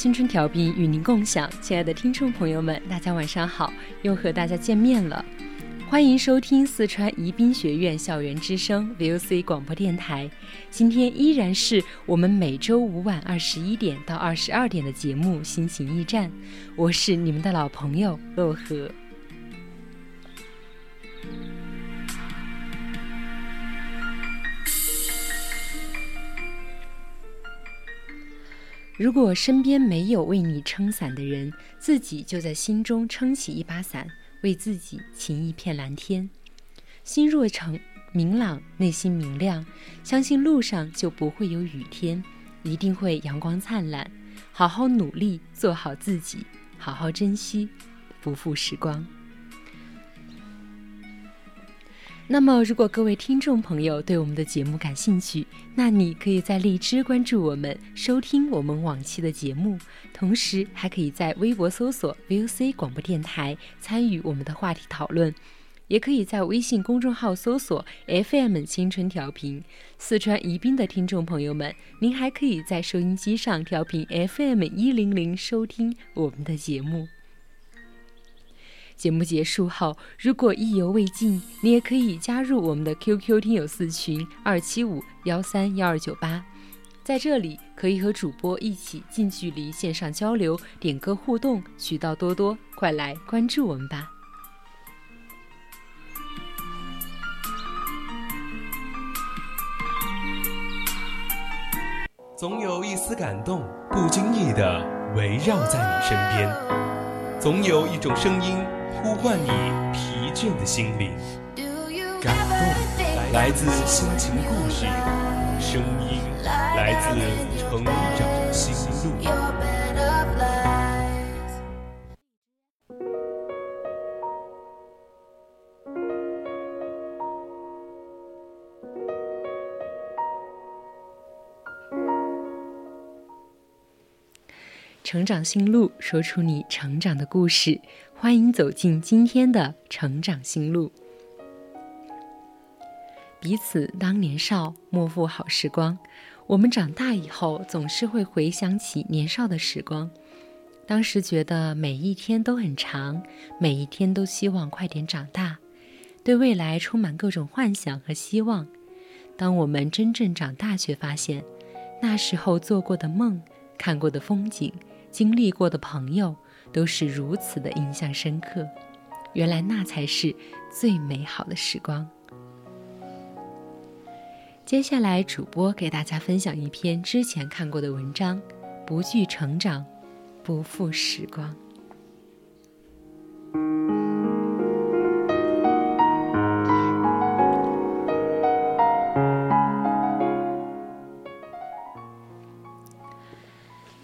青春调频与您共享，亲爱的听众朋友们，大家晚上好，又和大家见面了。欢迎收听四川宜宾学院校园之声 VOC 广播电台。今天依然是我们每周五晚二十一点到二十二点的节目《心情驿站》，我是你们的老朋友洛河。如果身边没有为你撑伞的人，自己就在心中撑起一把伞，为自己擎一片蓝天。心若诚明朗，内心明亮，相信路上就不会有雨天，一定会阳光灿烂。好好努力，做好自己，好好珍惜，不负时光。那么，如果各位听众朋友对我们的节目感兴趣，那你可以在荔枝关注我们，收听我们往期的节目，同时还可以在微博搜索 VOC 广播电台参与我们的话题讨论，也可以在微信公众号搜索 FM 青春调频。四川宜宾的听众朋友们，您还可以在收音机上调频 FM 一零零收听我们的节目。节目结束后，如果意犹未尽，你也可以加入我们的 QQ 听友四群二七五幺三幺二九八，在这里可以和主播一起近距离线上交流、点歌互动，渠道多多，快来关注我们吧！总有一丝感动，不经意的围绕在你身边；总有一种声音。呼唤你疲倦的心灵，感动来自心情故事，声音来自成长心路。成长心路，说出你成长的故事。欢迎走进今天的成长心路。彼此当年少，莫负好时光。我们长大以后，总是会回想起年少的时光。当时觉得每一天都很长，每一天都希望快点长大，对未来充满各种幻想和希望。当我们真正长大，却发现那时候做过的梦、看过的风景。经历过的朋友都是如此的印象深刻，原来那才是最美好的时光。接下来，主播给大家分享一篇之前看过的文章：不惧成长，不负时光。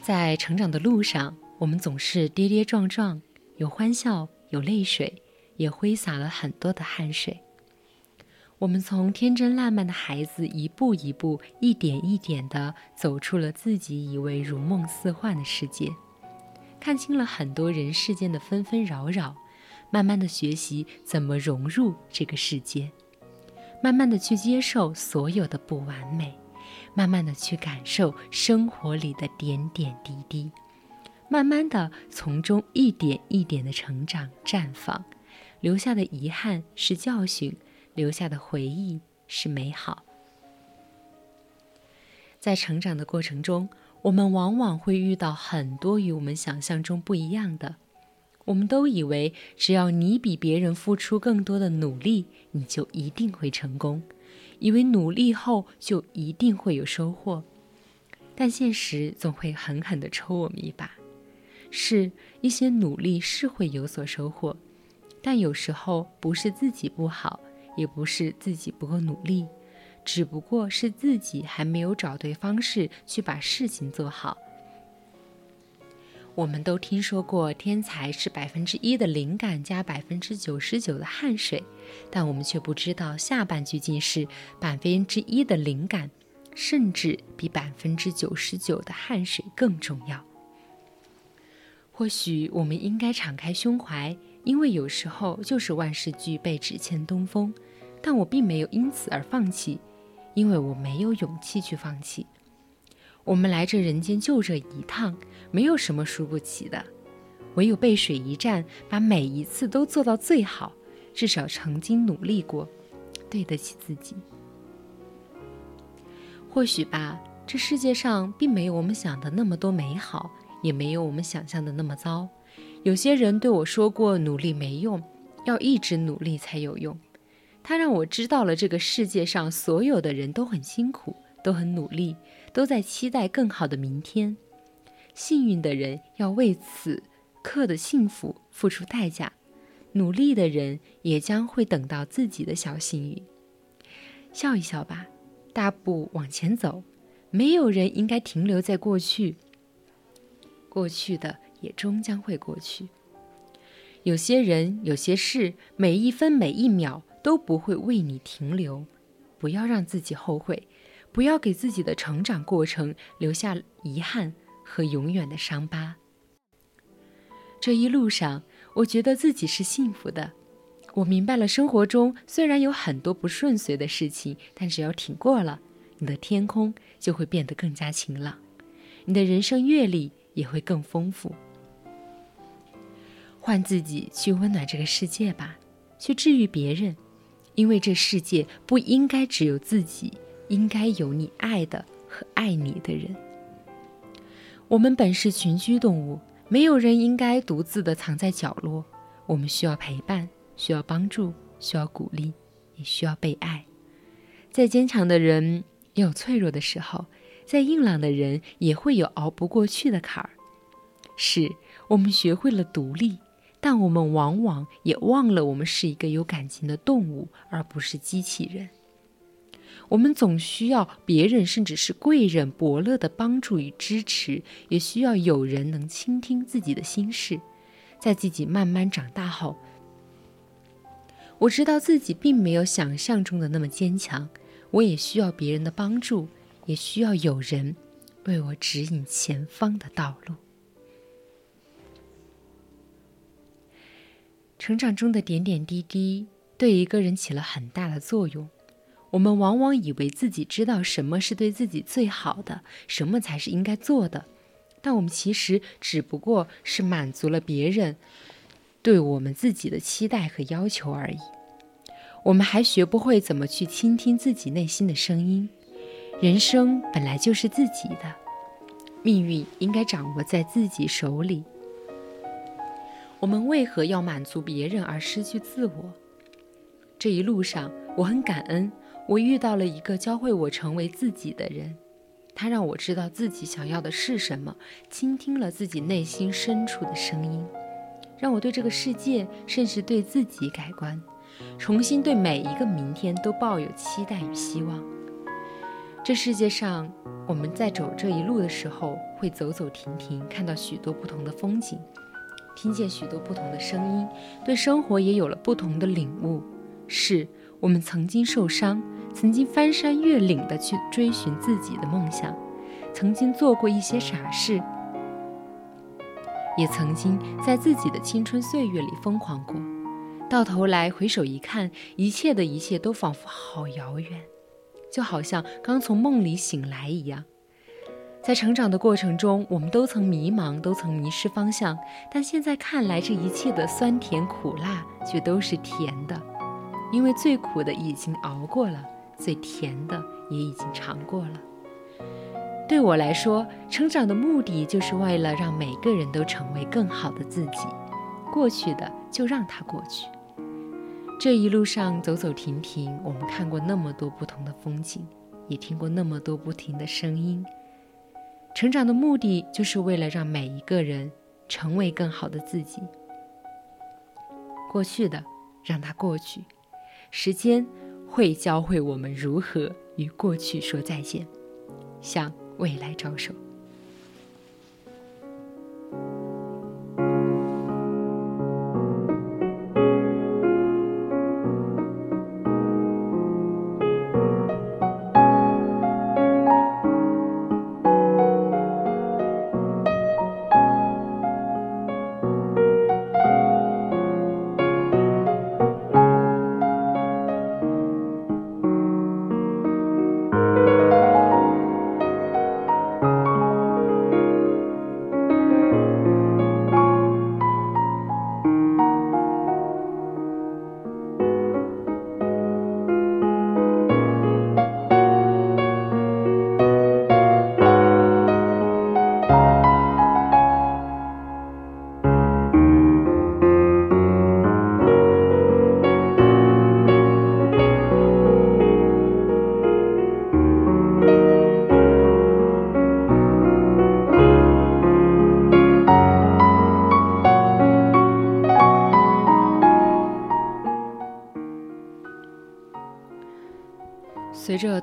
在成长的路上，我们总是跌跌撞撞，有欢笑，有泪水，也挥洒了很多的汗水。我们从天真烂漫的孩子，一步一步、一点一点地走出了自己以为如梦似幻的世界，看清了很多人世间的纷纷扰扰，慢慢地学习怎么融入这个世界，慢慢地去接受所有的不完美，慢慢地去感受生活里的点点滴滴，慢慢的从中一点一点的成长绽放，留下的遗憾是教训。留下的回忆是美好。在成长的过程中，我们往往会遇到很多与我们想象中不一样的。我们都以为，只要你比别人付出更多的努力，你就一定会成功；以为努力后就一定会有收获。但现实总会狠狠地抽我们一把。是一些努力是会有所收获，但有时候不是自己不好。也不是自己不够努力，只不过是自己还没有找对方式去把事情做好。我们都听说过，天才是百分之一的灵感加百分之九十九的汗水，但我们却不知道下半句竟是百分之一的灵感，甚至比百分之九十九的汗水更重要。或许我们应该敞开胸怀，因为有时候就是万事俱备，只欠东风。但我并没有因此而放弃，因为我没有勇气去放弃。我们来这人间就这一趟，没有什么输不起的，唯有背水一战，把每一次都做到最好，至少曾经努力过，对得起自己。或许吧，这世界上并没有我们想的那么多美好，也没有我们想象的那么糟。有些人对我说过，努力没用，要一直努力才有用。他让我知道了，这个世界上所有的人都很辛苦，都很努力，都在期待更好的明天。幸运的人要为此刻的幸福付出代价，努力的人也将会等到自己的小幸运。笑一笑吧，大步往前走，没有人应该停留在过去。过去的也终将会过去。有些人，有些事，每一分每一秒。都不会为你停留，不要让自己后悔，不要给自己的成长过程留下遗憾和永远的伤疤。这一路上，我觉得自己是幸福的。我明白了，生活中虽然有很多不顺遂的事情，但只要挺过了，你的天空就会变得更加晴朗，你的人生阅历也会更丰富。换自己去温暖这个世界吧，去治愈别人。因为这世界不应该只有自己，应该有你爱的和爱你的人。我们本是群居动物，没有人应该独自的藏在角落。我们需要陪伴，需要帮助，需要鼓励，也需要被爱。再坚强的人也有脆弱的时候，再硬朗的人也会有熬不过去的坎儿。是我们学会了独立。但我们往往也忘了，我们是一个有感情的动物，而不是机器人。我们总需要别人，甚至是贵人、伯乐的帮助与支持，也需要有人能倾听自己的心事。在自己慢慢长大后，我知道自己并没有想象中的那么坚强。我也需要别人的帮助，也需要有人为我指引前方的道路。成长中的点点滴滴对一个人起了很大的作用。我们往往以为自己知道什么是对自己最好的，什么才是应该做的，但我们其实只不过是满足了别人对我们自己的期待和要求而已。我们还学不会怎么去倾听自己内心的声音。人生本来就是自己的，命运应该掌握在自己手里。我们为何要满足别人而失去自我？这一路上，我很感恩，我遇到了一个教会我成为自己的人，他让我知道自己想要的是什么，倾听了自己内心深处的声音，让我对这个世界，甚至对自己改观，重新对每一个明天都抱有期待与希望。这世界上，我们在走这一路的时候，会走走停停，看到许多不同的风景。听见许多不同的声音，对生活也有了不同的领悟。是我们曾经受伤，曾经翻山越岭的去追寻自己的梦想，曾经做过一些傻事，也曾经在自己的青春岁月里疯狂过。到头来回首一看，一切的一切都仿佛好遥远，就好像刚从梦里醒来一样。在成长的过程中，我们都曾迷茫，都曾迷失方向，但现在看来，这一切的酸甜苦辣却都是甜的，因为最苦的已经熬过了，最甜的也已经尝过了。对我来说，成长的目的就是为了让每个人都成为更好的自己。过去的就让它过去。这一路上走走停停，我们看过那么多不同的风景，也听过那么多不停的声音。成长的目的就是为了让每一个人成为更好的自己。过去的让它过去，时间会教会我们如何与过去说再见，向未来招手。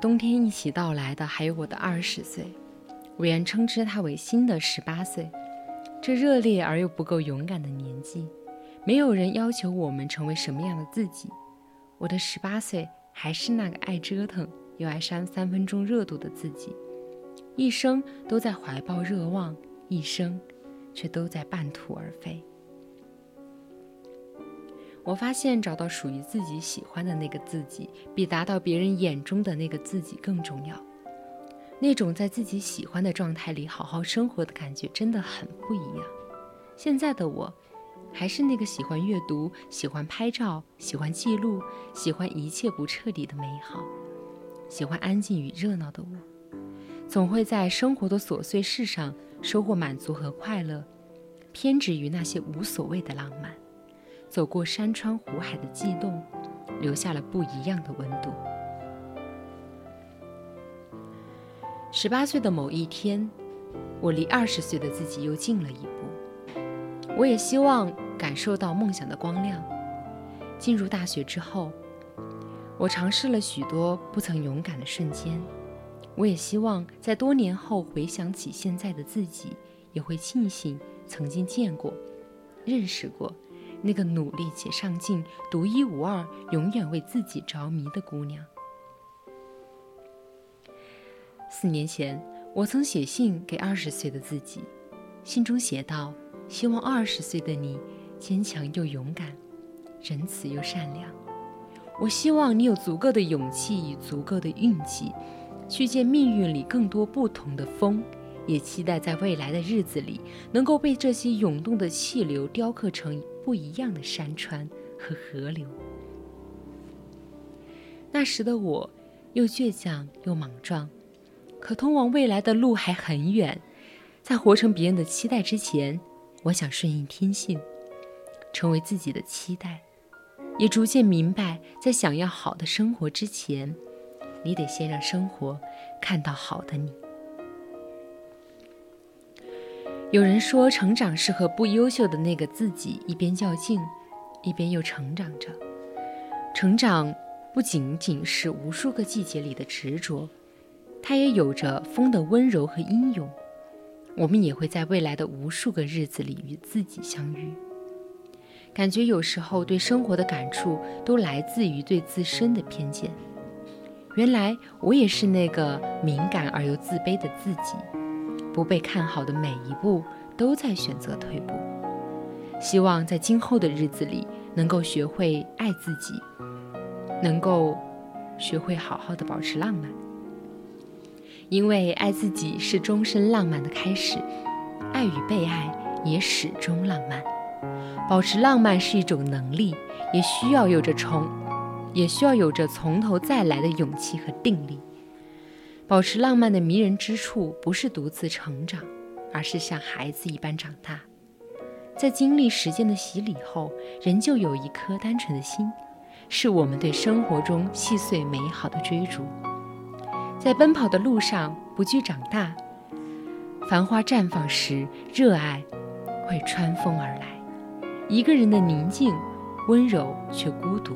冬天一起到来的，还有我的二十岁，我愿称之它为新的十八岁。这热烈而又不够勇敢的年纪，没有人要求我们成为什么样的自己。我的十八岁还是那个爱折腾又爱扇三分钟热度的自己，一生都在怀抱热望，一生却都在半途而废。我发现找到属于自己喜欢的那个自己，比达到别人眼中的那个自己更重要。那种在自己喜欢的状态里好好生活的感觉真的很不一样。现在的我，还是那个喜欢阅读、喜欢拍照、喜欢记录、喜欢一切不彻底的美好、喜欢安静与热闹的我，总会在生活的琐碎事上收获满足和快乐，偏执于那些无所谓的浪漫。走过山川湖海的悸动，留下了不一样的温度。十八岁的某一天，我离二十岁的自己又近了一步。我也希望感受到梦想的光亮。进入大学之后，我尝试了许多不曾勇敢的瞬间。我也希望在多年后回想起现在的自己，也会庆幸曾经见过、认识过。那个努力且上进、独一无二、永远为自己着迷的姑娘。四年前，我曾写信给二十岁的自己，信中写道：“希望二十岁的你坚强又勇敢，仁慈又善良。我希望你有足够的勇气与足够的运气，去见命运里更多不同的风。也期待在未来的日子里，能够被这些涌动的气流雕刻成。”不一样的山川和河流。那时的我，又倔强又莽撞，可通往未来的路还很远。在活成别人的期待之前，我想顺应天性，成为自己的期待。也逐渐明白，在想要好的生活之前，你得先让生活看到好的你。有人说，成长是和不优秀的那个自己一边较劲，一边又成长着。成长不仅仅是无数个季节里的执着，它也有着风的温柔和英勇。我们也会在未来的无数个日子里与自己相遇。感觉有时候对生活的感触都来自于对自身的偏见。原来我也是那个敏感而又自卑的自己，不被看好的每一步都在选择退步。希望在今后的日子里能够学会爱自己，能够学会好好的保持浪漫。因为爱自己是终身浪漫的开始，爱与被爱也始终浪漫。保持浪漫是一种能力，也需要有着从，也需要有着从头再来的勇气和定力。保持浪漫的迷人之处，不是独自成长，而是像孩子一般长大。在经历时间的洗礼后，仍旧有一颗单纯的心，是我们对生活中细碎美好的追逐。在奔跑的路上，不惧长大。繁花绽放时，热爱会穿风而来。一个人的宁静、温柔却孤独。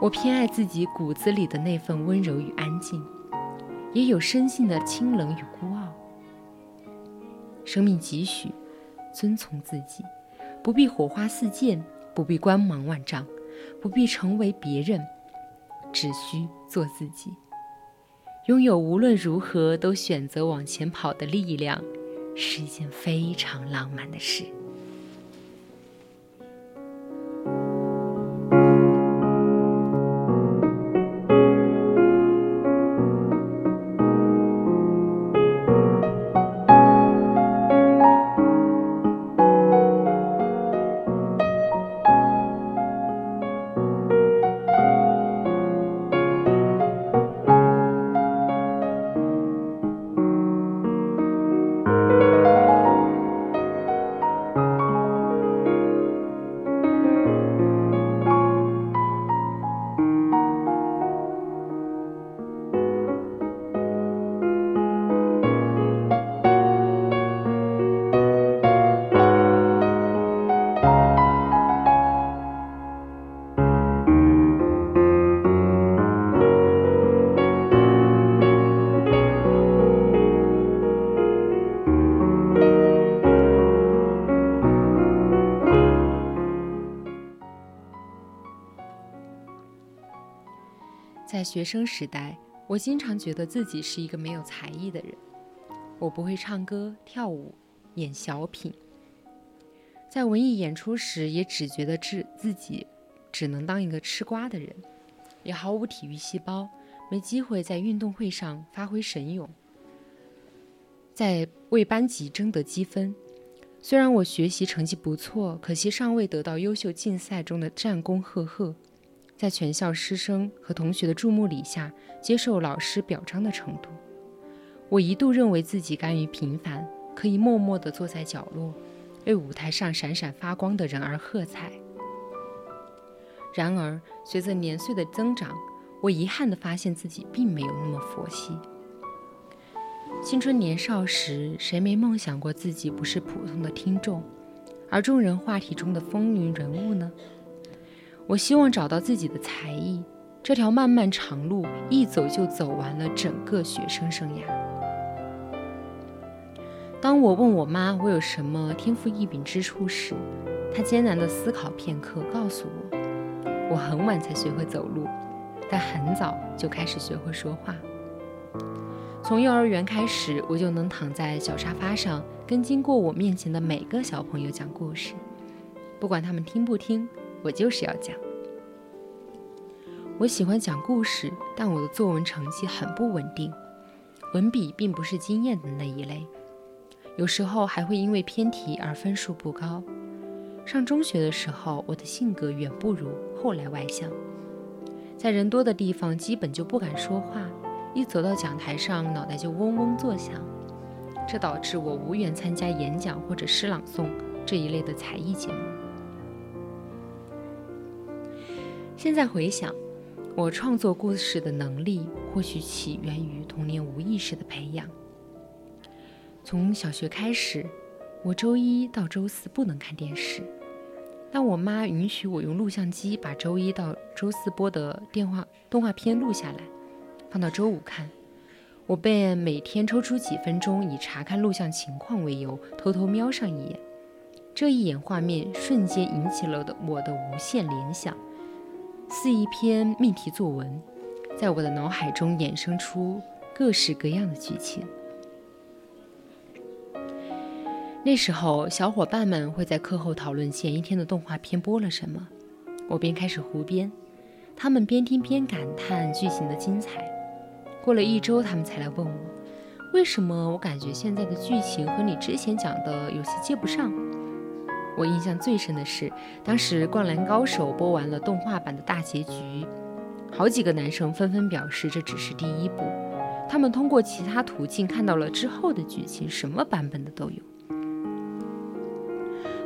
我偏爱自己骨子里的那份温柔与安静，也有深性的清冷与孤傲。生命几许，遵从自己，不必火花四溅，不必光芒万丈，不必成为别人，只需做自己。拥有无论如何都选择往前跑的力量，是一件非常浪漫的事。学生时代，我经常觉得自己是一个没有才艺的人。我不会唱歌、跳舞、演小品，在文艺演出时也只觉得自自己只能当一个吃瓜的人，也毫无体育细胞，没机会在运动会上发挥神勇，在为班级争得积分。虽然我学习成绩不错，可惜尚未得到优秀竞赛中的战功赫赫。在全校师生和同学的注目礼下接受老师表彰的程度，我一度认为自己甘于平凡，可以默默地坐在角落，为舞台上闪闪发光的人而喝彩。然而，随着年岁的增长，我遗憾地发现自己并没有那么佛系。青春年少时，谁没梦想过自己不是普通的听众，而众人话题中的风云人物呢？我希望找到自己的才艺，这条漫漫长路一走就走完了整个学生生涯。当我问我妈我有什么天赋异禀之处时，她艰难地思考片刻，告诉我：我很晚才学会走路，但很早就开始学会说话。从幼儿园开始，我就能躺在小沙发上，跟经过我面前的每个小朋友讲故事，不管他们听不听。我就是要讲。我喜欢讲故事，但我的作文成绩很不稳定，文笔并不是惊艳的那一类，有时候还会因为偏题而分数不高。上中学的时候，我的性格远不如后来外向，在人多的地方基本就不敢说话，一走到讲台上脑袋就嗡嗡作响，这导致我无缘参加演讲或者诗朗诵这一类的才艺节目。现在回想，我创作故事的能力或许起源于童年无意识的培养。从小学开始，我周一到周四不能看电视，但我妈允许我用录像机把周一到周四播的电话动画片录下来，放到周五看。我便每天抽出几分钟，以查看录像情况为由，偷偷瞄上一眼。这一眼画面瞬间引起了的我的无限联想，似一篇命题作文，在我的脑海中衍生出各式各样的剧情。那时候，小伙伴们会在课后讨论前一天的动画片播了什么，我便开始胡编，他们边听边感叹剧情的精彩。过了一周，他们才来问我，为什么我感觉现在的剧情和你之前讲的有些接不上。我印象最深的是，当时《灌篮高手》播完了动画版的大结局，好几个男生纷纷表示这只是第一部，他们通过其他途径看到了之后的剧情，什么版本的都有。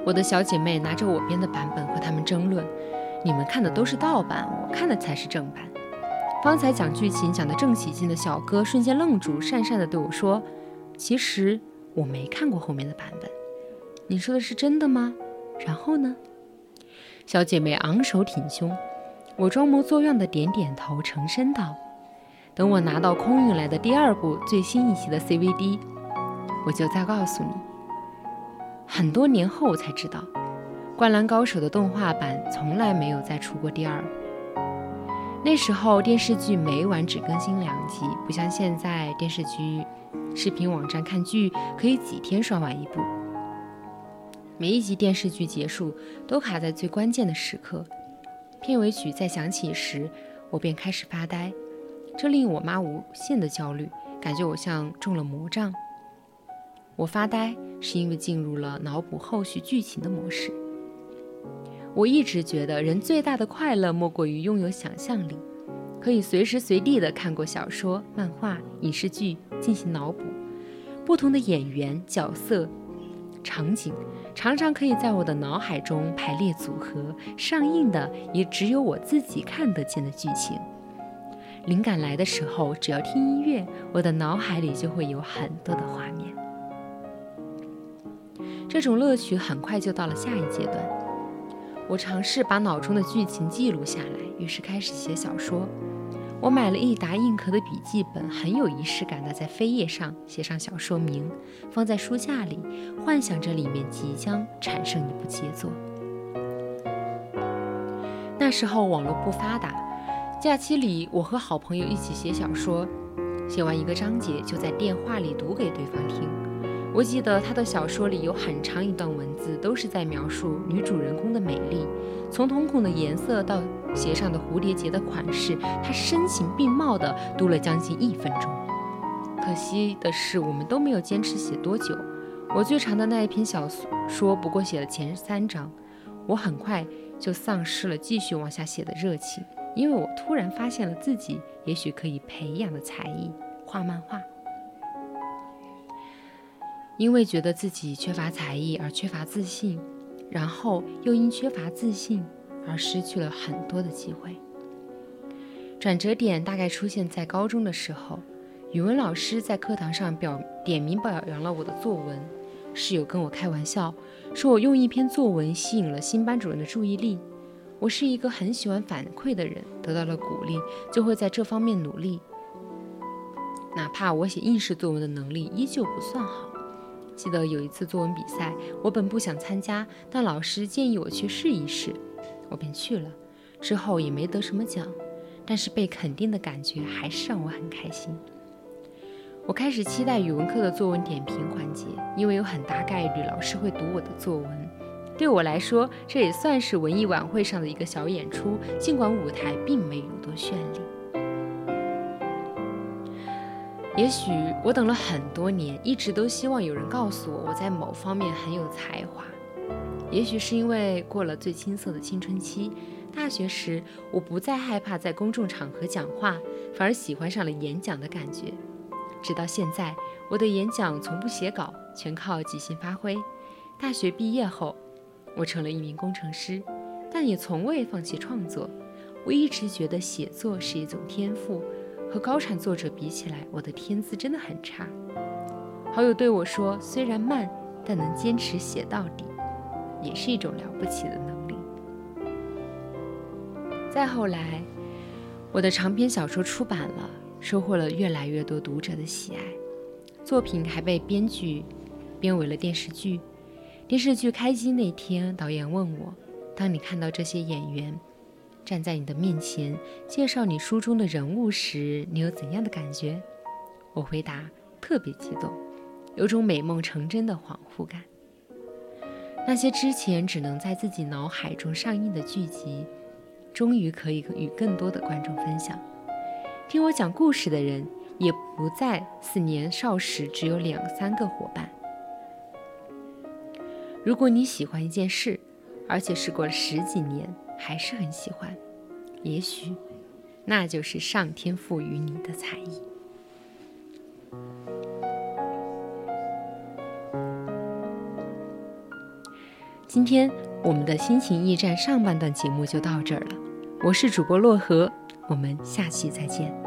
我的小姐妹拿着我编的版本和他们争论：“你们看的都是盗版，我看的才是正版。”方才讲剧情讲得正起劲的小哥瞬间愣住，讪讪地对我说：“其实我没看过后面的版本，你说的是真的吗？”然后呢？小姐妹昂首挺胸，我装模作样的点点头，沉声道：“等我拿到空运来的第二部最新一期的 CVD，我就再告诉你。”很多年后我才知道，《灌篮高手》的动画版从来没有再出过第二部。那时候电视剧每晚只更新两集，不像现在电视剧视频网站看剧可以几天刷完一部。每一集电视剧结束都卡在最关键的时刻，片尾曲再响起时，我便开始发呆，这令我妈无限的焦虑，感觉我像中了魔杖。我发呆是因为进入了脑补后续剧情的模式。我一直觉得人最大的快乐莫过于拥有想象力，可以随时随地的看过小说、漫画、影视剧进行脑补，不同的演员、角色、场景，常常可以在我的脑海中排列组合，上映的也只有我自己看得见的剧情。灵感来的时候，只要听音乐，我的脑海里就会有很多的画面。这种乐趣很快就到了下一阶段。我尝试把脑中的剧情记录下来，于是开始写小说。我买了一沓硬壳的笔记本，很有仪式感的在扉页上写上小说名，放在书架里，幻想着里面即将产生一部杰作。那时候网络不发达，假期里我和好朋友一起写小说，写完一个章节就在电话里读给对方听。我记得他的小说里有很长一段文字，都是在描述女主人公的美丽，从瞳孔的颜色到鞋上的蝴蝶结的款式，他声情并茂地读了将近一分钟。可惜的是，我们都没有坚持写多久。我最长的那一篇小说不过写了前三章，我很快就丧失了继续往下写的热情，因为我突然发现了自己也许可以培养的才艺——画漫画。因为觉得自己缺乏才艺而缺乏自信，然后又因缺乏自信而失去了很多的机会。转折点大概出现在高中的时候，语文老师在课堂上表点名表扬了我的作文。室友跟我开玩笑说，我用一篇作文吸引了新班主任的注意力。我是一个很喜欢反馈的人，得到了鼓励就会在这方面努力，哪怕我写应试作文的能力依旧不算好。记得有一次作文比赛，我本不想参加，但老师建议我去试一试，我便去了。之后也没得什么奖，但是被肯定的感觉还是让我很开心。我开始期待语文课的作文点评环节，因为有很大概率老师会读我的作文。对我来说，这也算是文艺晚会上的一个小演出，尽管舞台并没有多绚丽。也许我等了很多年，一直都希望有人告诉我我在某方面很有才华。也许是因为过了最青涩的青春期，大学时我不再害怕在公众场合讲话，反而喜欢上了演讲的感觉。直到现在，我的演讲从不写稿，全靠即兴发挥。大学毕业后，我成了一名工程师，但也从未放弃创作。我一直觉得写作是一种天赋。和高产作者比起来，我的天资真的很差。好友对我说：“虽然慢，但能坚持写到底，也是一种了不起的能力。”再后来，我的长篇小说出版了，收获了越来越多读者的喜爱。作品还被编剧编为了电视剧。电视剧开机那天，导演问我：“当你看到这些演员站在你的面前，介绍你书中的人物时，你有怎样的感觉？”我回答：“特别激动，有种美梦成真的恍惚感。那些之前只能在自己脑海中上映的剧集，终于可以与更多的观众分享。听我讲故事的人，也不再似年少时只有两三个伙伴。”如果你喜欢一件事，而且是过了十几年还是很喜欢，也许那就是上天赋予你的才艺。今天我们的心情驿站上半段节目就到这儿了，我是主播洛河，我们下期再见。